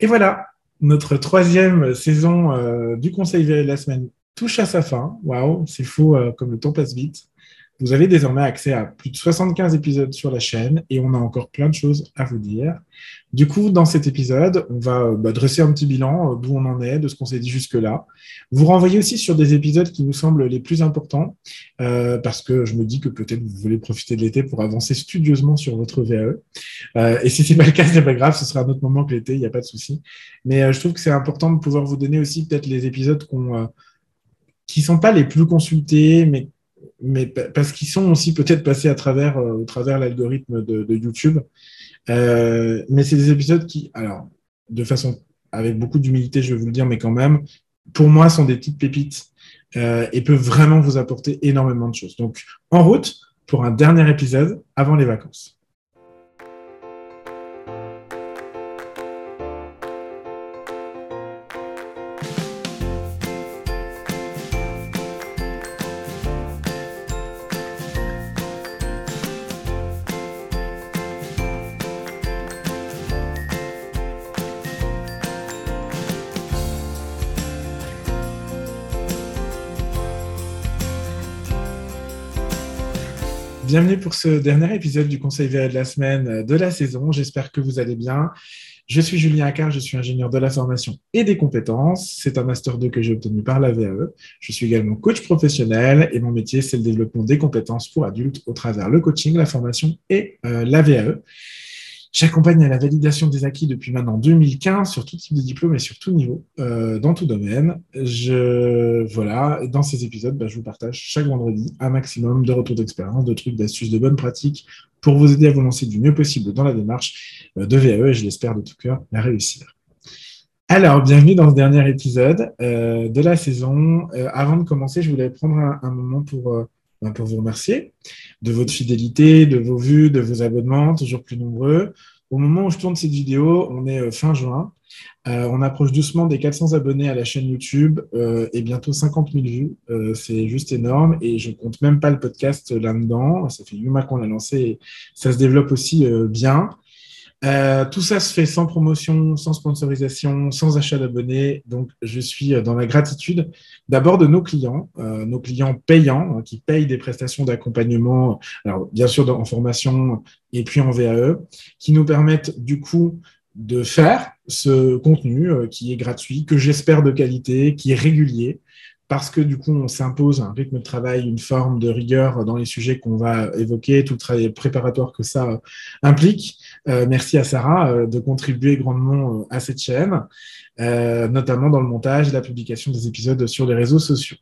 Et voilà, notre troisième saison euh, du Conseil de la semaine touche à sa fin. Waouh, c'est fou euh, comme le temps passe vite. Vous avez désormais accès à plus de 75 épisodes sur la chaîne et on a encore plein de choses à vous dire. Du coup, dans cet épisode, on va bah, dresser un petit bilan euh, d'où on en est, de ce qu'on s'est dit jusque-là. Vous renvoyez aussi sur des épisodes qui nous semblent les plus importants euh, parce que je me dis que peut-être vous voulez profiter de l'été pour avancer studieusement sur votre VAE. Euh, et si c'est pas le cas, c'est pas grave, ce sera un autre moment que l'été, il n'y a pas de souci. Mais euh, je trouve que c'est important de pouvoir vous donner aussi peut-être les épisodes qu'on euh, qui sont pas les plus consultés, mais mais parce qu'ils sont aussi peut-être passés à travers, euh, au travers l'algorithme de, YouTube. Euh, mais c'est des épisodes qui, alors, de façon, avec beaucoup d'humilité, je vais vous le dire, mais quand même, pour moi, sont des petites pépites euh, et peuvent vraiment vous apporter énormément de choses. Donc, en route pour un dernier épisode avant les vacances. Bienvenue pour ce dernier épisode du Conseil VA de la semaine de la saison. J'espère que vous allez bien. Je suis Julien Accard, je suis ingénieur de la formation et des compétences. C'est un Master 2 que j'ai obtenu par la VAE. Je suis également coach professionnel et mon métier, c'est le développement des compétences pour adultes au travers le coaching, la formation et euh, la VAE. J'accompagne à la validation des acquis depuis maintenant 2015 sur tout type de diplôme et sur tout niveau, euh, dans tout domaine. Je, voilà, dans ces épisodes, bah, je vous partage chaque vendredi un maximum de retours d'expérience, de trucs, d'astuces, de bonnes pratiques pour vous aider à vous lancer du mieux possible dans la démarche euh, de VAE et je l'espère de tout cœur la réussir. Alors, bienvenue dans ce dernier épisode euh, de la saison. Avant de commencer, je voulais prendre un, moment pour pour vous remercier de votre fidélité, de vos vues, de vos abonnements, toujours plus nombreux. Au moment où je tourne cette vidéo, on est euh, fin juin. Euh, on approche doucement des 400 abonnés à la chaîne YouTube euh, et bientôt 50 000 vues. C'est juste énorme et je compte même pas le podcast là-dedans. Ça fait 8 mois qu'on l'a lancé et ça se développe aussi bien. Euh, tout ça se fait sans promotion, sans sponsorisation, sans achat d'abonnés. Donc, je suis dans la gratitude d'abord de nos clients, euh, nos clients payants hein, qui payent des prestations d'accompagnement, alors bien sûr en formation et puis en VAE, qui nous permettent du coup de faire ce contenu euh, qui est gratuit, que j'espère de qualité, qui est régulier, parce que du coup, on s'impose un rythme de travail, une forme de rigueur dans les sujets qu'on va évoquer, tout le travail préparatoire que ça implique. Euh, merci à Sarah euh, de contribuer grandement euh, à cette chaîne, notamment dans le montage et la publication des épisodes sur les réseaux sociaux.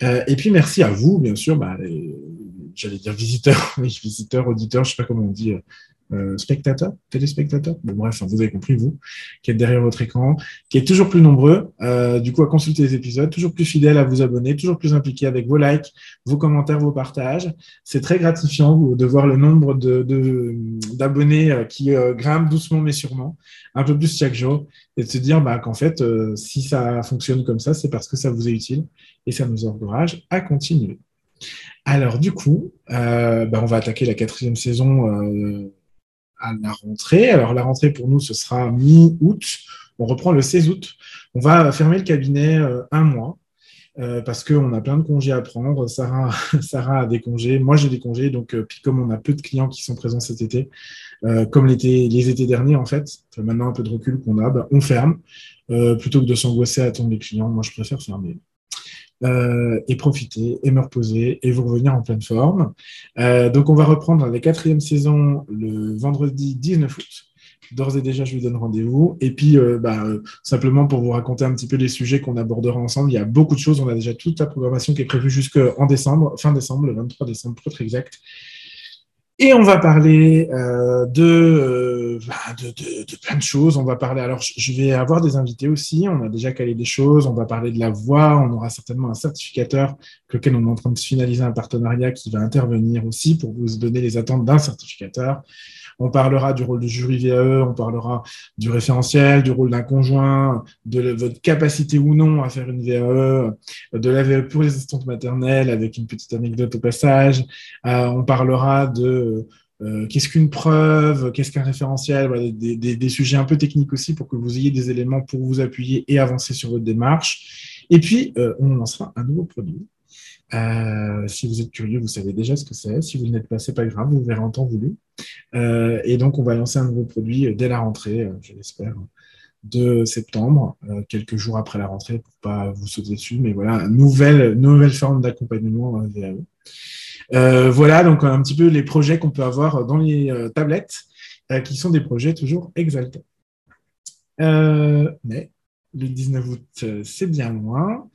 Et puis merci à vous, bien sûr, bah, j'allais dire visiteurs, visiteurs, auditeurs, je sais pas comment on dit, euh, spectateurs, téléspectateurs, bref, vous avez compris, vous, qui êtes derrière votre écran, qui êtes toujours plus nombreux, euh, du coup, à consulter les épisodes, toujours plus fidèles à vous abonner, toujours plus impliqués avec vos likes, vos commentaires, vos partages. C'est très gratifiant de voir le nombre d'abonnés de, qui euh, grimpent doucement mais sûrement, un peu plus chaque jour, et de se dire bah, qu'en fait, euh, si ça fonctionne comme ça, c'est parce que ça vous est utile et ça nous encourage à continuer. Alors, du coup, bah, on va attaquer la quatrième saison la rentrée. Alors la rentrée pour nous, ce sera mi-août. On reprend le 16 août. On va fermer le cabinet euh, un mois euh, parce qu'on a plein de congés à prendre. Sarah, Sarah a des congés, moi j'ai des congés. Donc, euh, comme on a peu de clients qui sont présents cet été, comme les étés derniers en fait, maintenant un peu de recul qu'on a, bah, on ferme plutôt que de s'angoisser à attendre les clients. Moi, je préfère fermer euh, et profiter et me reposer et vous revenir en pleine forme. Euh, donc, on va reprendre la quatrième saison le vendredi 19 août. D'ores et déjà, je vous donne rendez-vous. Et puis, euh, bah, simplement pour vous raconter un petit peu les sujets qu'on abordera ensemble, il y a beaucoup de choses. On a déjà toute la programmation qui est prévue jusqu'en décembre, fin décembre, le 23 décembre, pour être exact. Et on va parler euh, de, euh, de, de, de, plein de choses. On va parler, alors je vais avoir des invités aussi, on a déjà calé des choses, on va parler de la voix, on aura certainement un certificateur avec lequel on est en train de finaliser un partenariat qui va intervenir aussi pour vous donner les attentes d'un certificateur. On parlera du rôle du jury VAE, on parlera du référentiel, du rôle d'un conjoint, de votre capacité ou non à faire une VAE, de la VAE pour les assistantes maternelles avec une petite anecdote au passage. Euh, on parlera de qu'est-ce qu'une preuve, qu'est-ce qu'un référentiel, des, sujets un peu techniques aussi pour que vous ayez des éléments pour vous appuyer et avancer sur votre démarche. Et puis, on lancera un nouveau produit. Si vous êtes curieux, vous savez déjà ce que c'est. Si vous n'êtes pas, c'est pas grave, vous verrez en temps voulu. et donc, on va lancer un nouveau produit dès la rentrée, je l'espère, de septembre, euh, quelques jours après la rentrée, pour pas vous sauter dessus. Mais voilà, nouvelle, nouvelle forme d'accompagnement. Euh, voilà donc un petit peu les projets qu'on peut avoir dans les euh, tablettes, qui sont des projets toujours exaltants. mais le 19 août, c'est bien loin.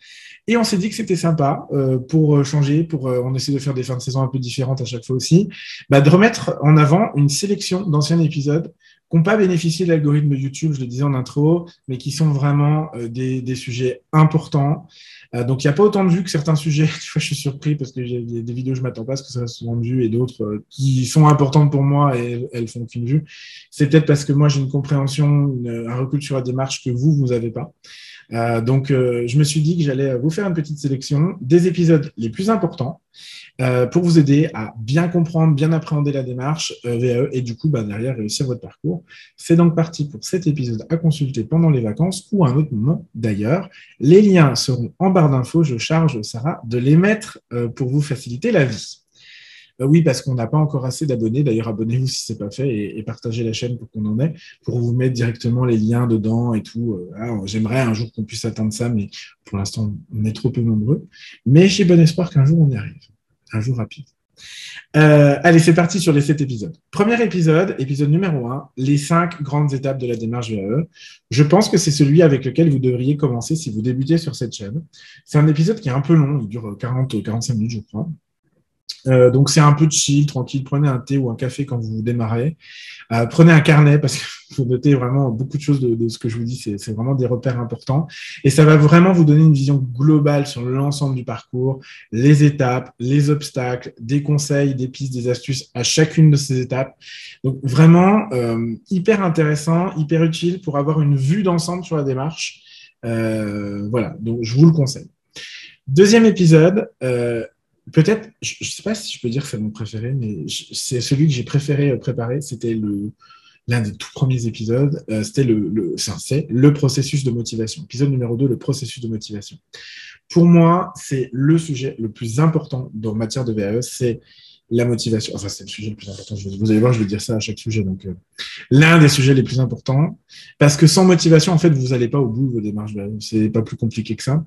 Et on s'est dit que c'était sympa pour changer, pour on essaie de faire des fins de saison un peu différentes à chaque fois aussi, bah, de remettre en avant une sélection d'anciens épisodes qui n'ont pas bénéficié de l'algorithme YouTube, je le disais en intro, mais qui sont vraiment euh, des, des, sujets importants. Euh, donc, il n'y a pas autant de vues que certains sujets. Des fois, je suis surpris parce que j'ai des vidéos, je ne m'attends pas à ce que ça soit de vues et d'autres euh, qui sont importantes pour moi et elles font qu'une vue. C'est peut-être parce que moi, j'ai une compréhension, un recul sur la démarche que vous, vous n'avez pas. Euh, donc, euh, je me suis dit que j'allais vous faire une petite sélection des épisodes les plus importants euh, pour vous aider à bien comprendre, bien appréhender la démarche VAE et du coup, bah, derrière, réussir votre parcours. C'est donc parti pour cet épisode à consulter pendant les vacances ou à un autre moment d'ailleurs. Les liens seront en barre d'infos. Je charge Sarah de les mettre pour vous faciliter la vie. Euh, oui, parce qu'on n'a pas encore assez d'abonnés. D'ailleurs, abonnez-vous si ce n'est pas fait et, partagez la chaîne pour qu'on en ait, pour vous mettre directement les liens dedans et tout. Euh, j'aimerais un jour qu'on puisse atteindre ça, mais pour l'instant, on est trop peu nombreux. Mais j'ai bon espoir qu'un jour on y arrive. Un jour rapide. Euh, allez, c'est parti sur les sept épisodes. Premier épisode, épisode numéro un, les cinq grandes étapes de la démarche VAE. Je pense que c'est celui avec lequel vous devriez commencer si vous débutez sur cette chaîne. C'est un épisode qui est un peu long, il dure 40-45 minutes, je crois. Euh, donc c'est un peu de chill, tranquille. Prenez un thé ou un café quand vous démarrez. Euh, prenez un carnet parce qu'il faut noter vraiment beaucoup de choses de, ce que je vous dis. C'est vraiment des repères importants et ça va vraiment vous donner une vision globale sur l'ensemble du parcours, les étapes, les obstacles, des conseils, des pistes, des astuces à chacune de ces étapes. Donc vraiment euh, hyper intéressant, hyper utile pour avoir une vue d'ensemble sur la démarche. voilà, donc je vous le conseille. Deuxième épisode, peut-être, je ne sais pas si je peux dire que c'est mon préféré, mais c'est celui que j'ai préféré euh, préparer. C'était l'un des tout premiers épisodes. Euh, c'était le, le, c'est le processus de motivation. Épisode numéro 2, le processus de motivation. Pour moi, c'est le sujet le plus important dans matière de VAE, c'est la motivation. Enfin, c'est le sujet le plus important. Vous allez voir, je vais dire ça à chaque sujet. Donc, euh, l'un des sujets les plus importants, parce que sans motivation, en fait, vous n'allez pas au bout de vos démarches. C'est pas plus compliqué que ça.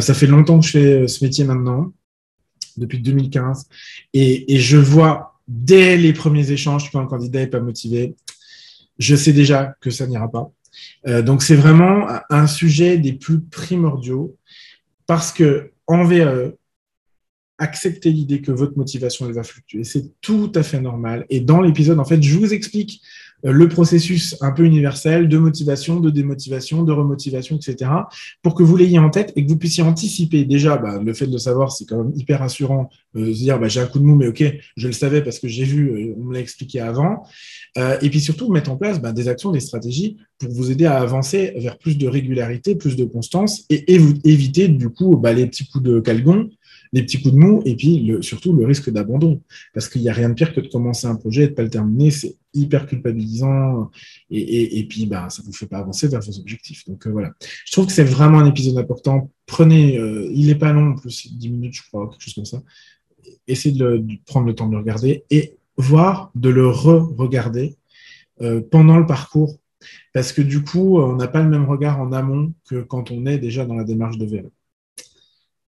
ça fait longtemps que je fais ce métier maintenant depuis 2015. Et, je vois dès les premiers échanges quand un candidat n'est pas motivé, je sais déjà que ça n'ira pas. Euh, donc c'est vraiment un sujet des plus primordiaux parce que en VAE, acceptez l'idée que votre motivation elle va fluctuer. C'est tout à fait normal. Et dans l'épisode, en fait, je vous explique le processus un peu universel de motivation, de démotivation, de remotivation, etc., pour que vous l'ayez en tête et que vous puissiez anticiper. Déjà, bah, le fait de le savoir, c'est quand même hyper rassurant euh, de se dire, bah, j'ai un coup de mou, mais ok, je le savais parce que j'ai vu, euh, on me l'a expliqué avant. et puis surtout, mettre en place bah, des actions, des stratégies pour vous aider à avancer vers plus de régularité, plus de constance et, éviter du coup bah, les petits coups de calgon les petits coups de mou et puis surtout le risque d'abandon. Parce qu'il n'y a rien de pire que de commencer un projet et de ne pas le terminer. C'est hyper culpabilisant et, et, puis bah, ça ne vous fait pas avancer vers vos objectifs. Donc euh, voilà. Je trouve que c'est vraiment un épisode important. Prenez, euh, il n'est pas long en plus, 10 minutes, je crois, quelque chose comme ça. Essayez de, prendre le temps de le regarder et voire de le re-regarder euh, pendant le parcours. Parce que du coup, on n'a pas le même regard en amont que quand on est déjà dans la démarche de vélo.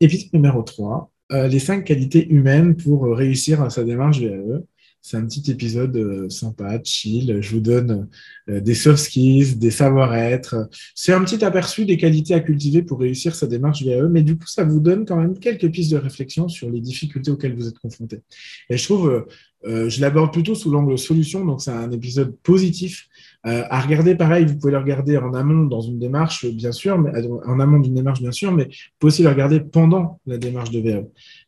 Épisode numéro 3, euh, les cinq qualités humaines pour euh, réussir sa démarche VAE. C'est un petit épisode euh, sympa, chill. Je vous donne des soft skills, des savoir-être. C'est un petit aperçu des qualités à cultiver pour réussir sa démarche VAE, mais du coup, ça vous donne quand même quelques pistes de réflexion sur les difficultés auxquelles vous êtes confrontés. Et je trouve, je l'aborde plutôt sous l'angle solution, donc c'est un épisode positif euh, à regarder, pareil, vous pouvez le regarder en amont dans une démarche, bien sûr, mais, euh, en amont d'une démarche, bien sûr, mais vous pouvez aussi le regarder pendant la démarche de VAE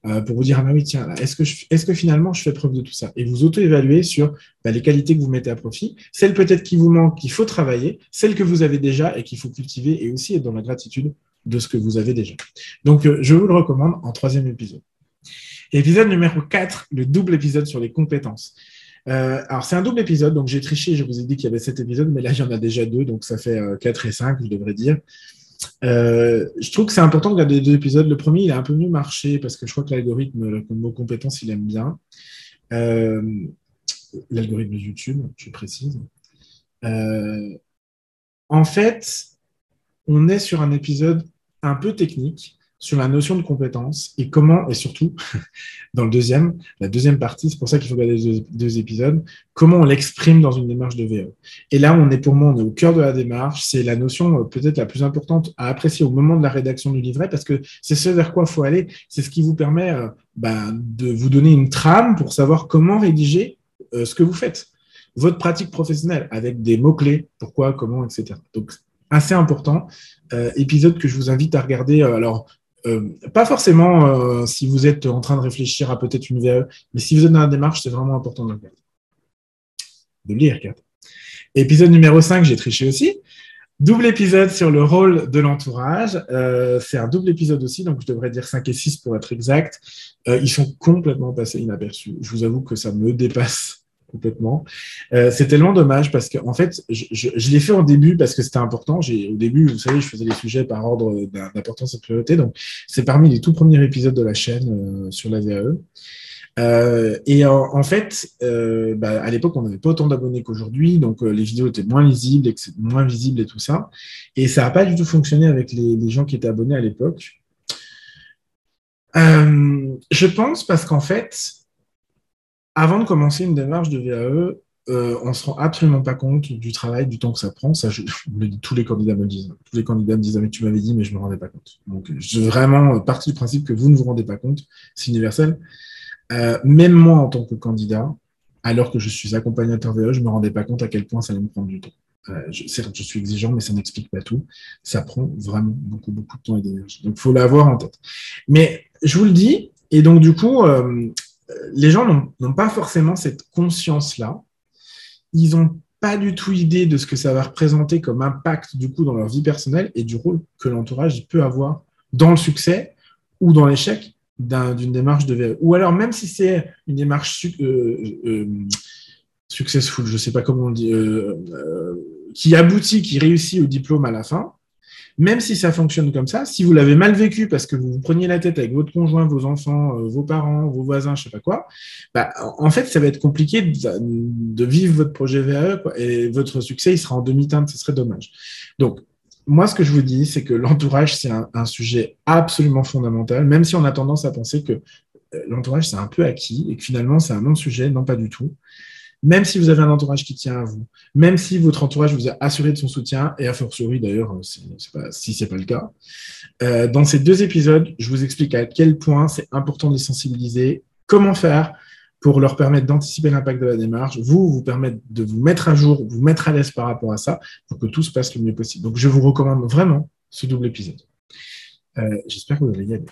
euh, pour vous dire, ah bah oui, tiens, est-ce que, est que finalement je fais preuve de tout ça? Et vous auto-évaluer sur bah, les qualités que vous mettez à profit, celles peut-être qui vous manquent, qu'il faut travailler, celles que vous avez déjà et qu'il faut cultiver et aussi être dans la gratitude de ce que vous avez déjà. Donc, je vous le recommande en troisième épisode. Épisode numéro 4, le double épisode sur les compétences. Alors, c'est un double épisode, donc j'ai triché, je vous ai dit qu'il y avait sept épisodes, mais là, il y en a déjà deux, donc ça fait quatre et cinq, je devrais dire. je trouve que c'est important de regarder les deux épisodes. Le premier, il a un peu mieux marché parce que je crois que l'algorithme, le mot compétence, il aime bien. l'algorithme YouTube, je précise. en fait, on est sur un épisode un peu technique sur la notion de compétence et comment, et surtout dans le deuxième, la deuxième partie, c'est pour ça qu'il faut regarder les deux, épisodes, comment on l'exprime dans une démarche de VE. Et là, on est pour moi, on est au cœur de la démarche. C'est la notion euh, peut-être la plus importante à apprécier au moment de la rédaction du livret parce que c'est ce vers quoi il faut aller. C'est ce qui vous permet euh, ben, de vous donner une trame pour savoir comment rédiger euh, ce que vous faites. Votre pratique professionnelle avec des mots-clés, pourquoi, comment, etc. Donc, assez important. épisode que je vous invite à regarder. alors, euh, pas forcément euh, si vous êtes en train de réfléchir à peut-être une VE, mais si vous êtes dans la démarche, c'est vraiment important de regarder. De lire, Épisode numéro 5, j'ai triché aussi. Double épisode sur le rôle de l'entourage. Euh, c'est un double épisode aussi, donc je devrais dire 5 et 6 pour être exact. ils sont complètement passés inaperçus. Je vous avoue que ça me dépasse complètement. Euh, c'est tellement dommage parce que en fait, je, l'ai fait au début parce que c'était important. J'ai, au début, vous savez, je faisais les sujets par ordre d'importance et de priorité. Donc, c'est parmi les tout premiers épisodes de la chaîne euh, sur la VAE. Euh, et en, fait, bah, à l'époque, on n'avait pas autant d'abonnés qu'aujourd'hui, donc les vidéos étaient moins lisibles, moins visibles et tout ça. Et ça n'a pas du tout fonctionné avec les, gens qui étaient abonnés à l'époque. je pense parce qu'en fait, avant de commencer une démarche de VAE, euh, on ne se rend absolument pas compte du travail, du temps que ça prend. Ça, tous les candidats me disent. Tous les candidats me disent, ah, mais tu m'avais dit, mais je ne me rendais pas compte. Donc, je vraiment partie du principe que vous ne vous rendez pas compte. C'est universel. Euh, même moi, en tant que candidat, alors que je suis accompagnateur VAE, je ne me rendais pas compte à quel point ça allait me prendre du temps. Euh, certes, je suis exigeant, mais ça n'explique pas tout. Ça prend vraiment beaucoup, beaucoup de temps et d'énergie. Donc, il faut l'avoir en tête. Mais je vous le dis, et donc, du coup, les gens n'ont pas forcément cette conscience-là. Ils n'ont pas du tout idée de ce que ça va représenter comme impact du coup dans leur vie personnelle et du rôle que l'entourage peut avoir dans le succès ou dans l'échec d'une démarche de VE. Ou alors même si c'est une démarche euh, euh, successful, je ne sais pas comment on dit, euh, qui aboutit, qui réussit au diplôme à la fin, même si ça fonctionne comme ça, si vous l'avez mal vécu parce que vous vous preniez la tête avec votre conjoint, vos enfants, euh, vos parents, vos voisins, je sais pas quoi, bah, en fait, ça va être compliqué de, vivre votre projet VAE et votre succès, il sera en demi-teinte, ce serait dommage. Donc, moi, ce que je vous dis, c'est que l'entourage, c'est un, sujet absolument fondamental, même si on a tendance à penser que euh, l'entourage, c'est un peu acquis et que finalement, c'est un non-sujet, non pas du tout même si vous avez un entourage qui tient à vous, même si votre entourage vous a assuré de son soutien, et a fortiori d'ailleurs, euh, si ce n'est pas le cas. Euh, dans ces deux épisodes, je vous explique à quel point c'est important de les sensibiliser, comment faire pour leur permettre d'anticiper l'impact de la démarche, vous, vous permettre de vous mettre à jour, vous mettre à l'aise par rapport à ça, pour que tout se passe le mieux possible. Donc, je vous recommande vraiment ce double épisode. Euh, j'espère que vous allez y aller.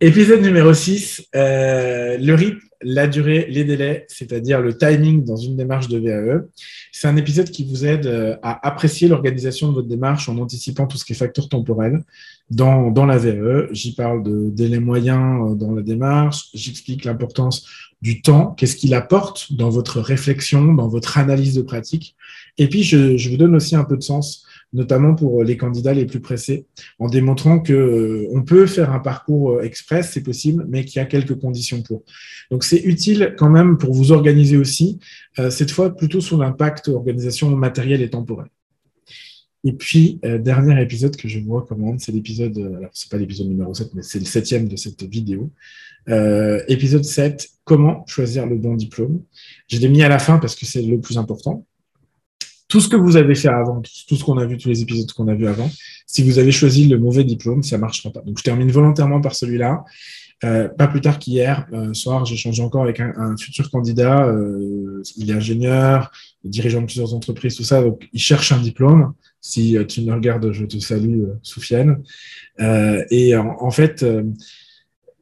Épisode numéro 6, le rythme la durée, les délais, c'est-à-dire le timing dans une démarche de VAE. C'est un épisode qui vous aide euh, à apprécier l'organisation de votre démarche en anticipant tout ce qui est facteur temporel dans, la VAE. J'y parle de délais moyens euh, dans la démarche, j'explique l'importance du temps, qu'est-ce qu'il apporte dans votre réflexion, dans votre analyse de pratique. Et puis, je vous donne aussi un peu de sens notamment pour les candidats les plus pressés, en démontrant que euh, on peut faire un parcours euh, express, c'est possible, mais qu'il y a quelques conditions pour. Donc c'est utile quand même pour vous organiser aussi, euh, cette fois plutôt sur l'impact organisation matérielle et temporelle. Et puis, dernier épisode que je vous recommande, c'est l'épisode, alors c'est pas l'épisode numéro 7, mais c'est le septième de cette vidéo. épisode 7, comment choisir le bon diplôme. Je l'ai mis à la fin parce que c'est le plus important tout ce que vous avez fait avant, tout, ce qu'on a vu, tous les épisodes qu'on a vus avant, si vous avez choisi le mauvais diplôme, ça marchera pas. Donc, je termine volontairement par celui-là. Euh, pas plus tard qu'hier euh, soir, j'ai changé encore avec un, futur candidat. Euh, il est ingénieur, dirigeant de plusieurs entreprises, tout ça. Donc, il cherche un diplôme. Si tu me regardes, je te salue, Soufiane. et en fait, euh,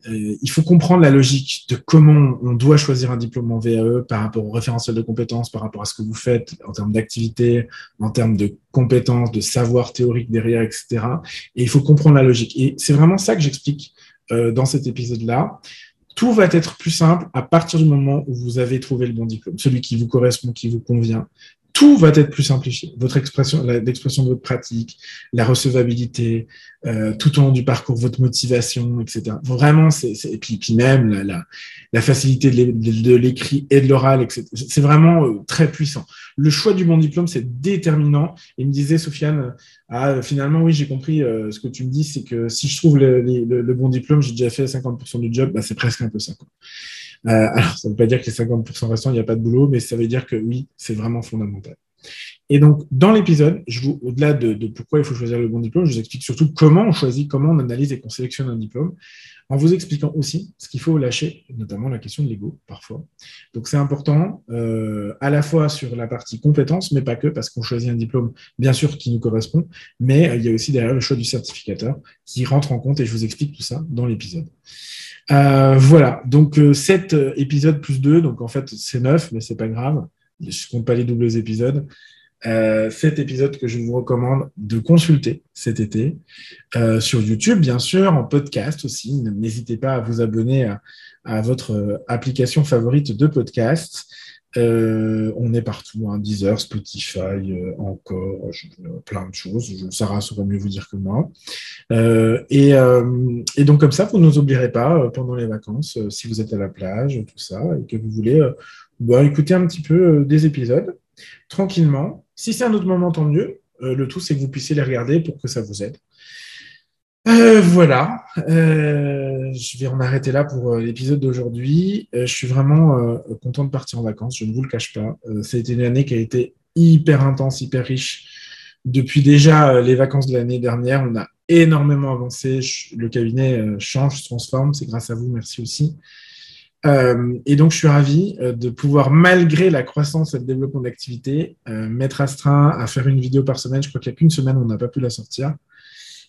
il faut comprendre la logique de comment on doit choisir un diplôme en VAE par rapport au référentiel de compétences, par rapport à ce que vous faites en termes d'activité, en termes de compétences, de savoir théorique derrière, etc. Et il faut comprendre la logique. Et c'est vraiment ça que j'explique euh, dans cet épisode-là. Tout va être plus simple à partir du moment où vous avez trouvé le bon diplôme, celui qui vous correspond, qui vous convient, tout va être plus simplifié. Votre expression, l'expression de votre pratique, la recevabilité, euh, tout au long du parcours, votre motivation, etc. Vraiment, c'est, et puis, puis même la, la, facilité de l'écrit et de l'oral, etc. C'est vraiment euh, très puissant. Le choix du bon diplôme, c'est déterminant. Il me disait, Sofiane, ah, finalement, oui, j'ai compris euh, ce que tu me dis, c'est que si je trouve le, le, bon diplôme, j'ai déjà fait 50% du job, bah, c'est presque un peu ça. Quoi. Euh, alors, ça ne veut pas dire que les 50% restants, il n'y a pas de boulot, mais ça veut dire que oui, c'est vraiment fondamental. Et donc, dans l'épisode, au-delà de, pourquoi il faut choisir le bon diplôme, je vous explique surtout comment on choisit, comment on analyse et qu'on sélectionne un diplôme, en vous expliquant aussi ce qu'il faut lâcher, notamment la question de l'ego, parfois. Donc, c'est important, euh, à la fois sur la partie compétences, mais pas que, parce qu'on choisit un diplôme, bien sûr, qui nous correspond, mais il y a aussi derrière le choix du certificateur qui rentre en compte, et je vous explique tout ça dans l'épisode. Euh, voilà, donc euh, sept euh, épisodes plus 2, donc en fait c'est neuf, mais c'est pas grave, je compte pas les doubles épisodes. Euh, cet épisode que je vous recommande de consulter cet été euh, sur YouTube, bien sûr, en podcast aussi. N'hésitez pas à vous abonner à, votre application favorite de podcast. On est partout, hein, Deezer, Spotify, encore, plein de choses. Sarah saurait mieux vous dire que moi. Et, et, donc comme ça, vous ne nous oublierez pas pendant les vacances, si vous êtes à la plage, tout ça, et que vous voulez bah, écouter un petit peu des épisodes tranquillement. Si c'est un autre moment, tant mieux. le tout, c'est que vous puissiez les regarder pour que ça vous aide. Euh, voilà, euh, je vais en arrêter là pour euh, l'épisode d'aujourd'hui. je suis vraiment content de partir en vacances, je ne vous le cache pas. été une année qui a été hyper intense, hyper riche. Depuis déjà les vacances de l'année dernière, on a énormément avancé. Le cabinet change, se transforme. C'est grâce à vous, merci aussi. et donc, je suis ravi de pouvoir, malgré la croissance et le développement d'activité, mettre astreint à faire une vidéo par semaine. Je crois qu'il n'y a qu'une semaine où on n'a pas pu la sortir.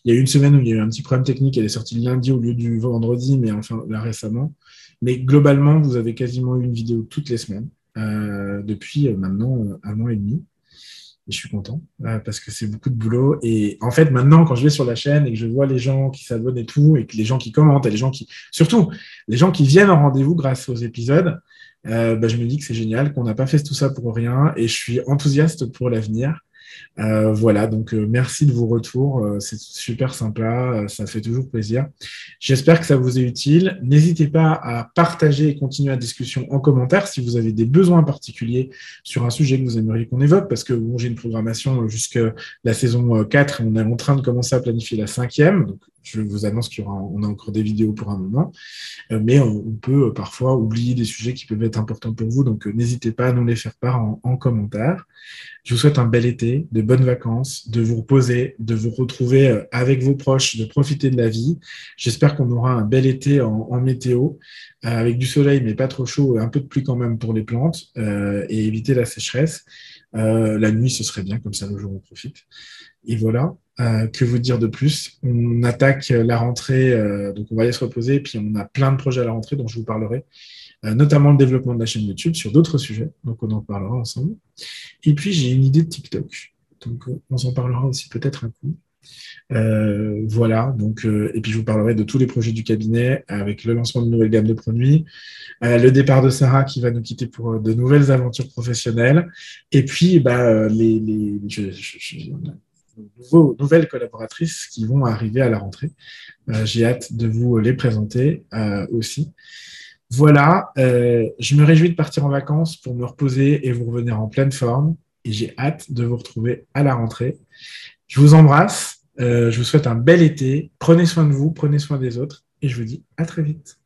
Il y a une semaine où il y a eu un petit problème technique, elle est sortie lundi au lieu du vendredi, mais enfin là récemment. Mais globalement, vous avez quasiment une vidéo toutes les semaines euh, depuis euh, maintenant euh, un an et demi. Je suis content parce que c'est beaucoup de boulot. Et en fait, maintenant, quand je vais sur la chaîne et que je vois les gens qui s'abonnent et tout, et que les gens qui commentent, et les gens qui, surtout, les gens qui viennent en rendez-vous grâce aux épisodes, bah, je me dis que c'est génial, qu'on n'a pas fait tout ça pour rien. Et je suis enthousiaste pour l'avenir. Euh, voilà, donc euh, merci de vos retours, euh, c'est super sympa, ça fait toujours plaisir. J'espère que ça vous est utile. N'hésitez pas à partager et continuer la discussion en commentaire si vous avez des besoins particuliers sur un sujet que vous aimeriez qu'on évoque, parce que bon, j'ai une programmation jusqu'à la saison 4 et on est en train de commencer à planifier la cinquième. Donc je vous annonce qu'il y aura on a encore des vidéos pour un moment, mais on, peut parfois oublier des sujets qui peuvent être importants pour vous, donc n'hésitez pas à nous les faire part en, commentaire. Je vous souhaite un bel été, de bonnes vacances, de vous reposer, de vous retrouver euh, avec vos proches, de profiter de la vie. J'espère qu'on aura un bel été en, météo, avec du soleil mais pas trop chaud, et un peu de pluie quand même pour les plantes, et éviter la sécheresse. la nuit, ce serait bien, comme ça le jour on profite. Et voilà. Euh, que vous dire de plus? On attaque la rentrée, euh, donc on va aller se reposer, puis on a plein de projets à la rentrée dont je vous parlerai, euh, notamment le développement de la chaîne YouTube sur d'autres sujets, donc on en parlera ensemble. Et puis j'ai une idée de TikTok, donc on s'en parlera aussi peut-être un coup. voilà, donc, et puis je vous parlerai de tous les projets du cabinet avec le lancement de nouvelles gammes de produits, le départ de Sarah qui va nous quitter pour de nouvelles aventures professionnelles, et puis bah, les, les nouvelles collaboratrices qui vont arriver à la rentrée. Euh, j'ai hâte de vous les présenter euh, aussi. Voilà, euh, je me réjouis de partir en vacances pour me reposer et vous revenir en pleine forme. Et j'ai hâte de vous retrouver à la rentrée. Je vous embrasse. je vous souhaite un bel été. Prenez soin de vous, prenez soin des autres. Et je vous dis à très vite.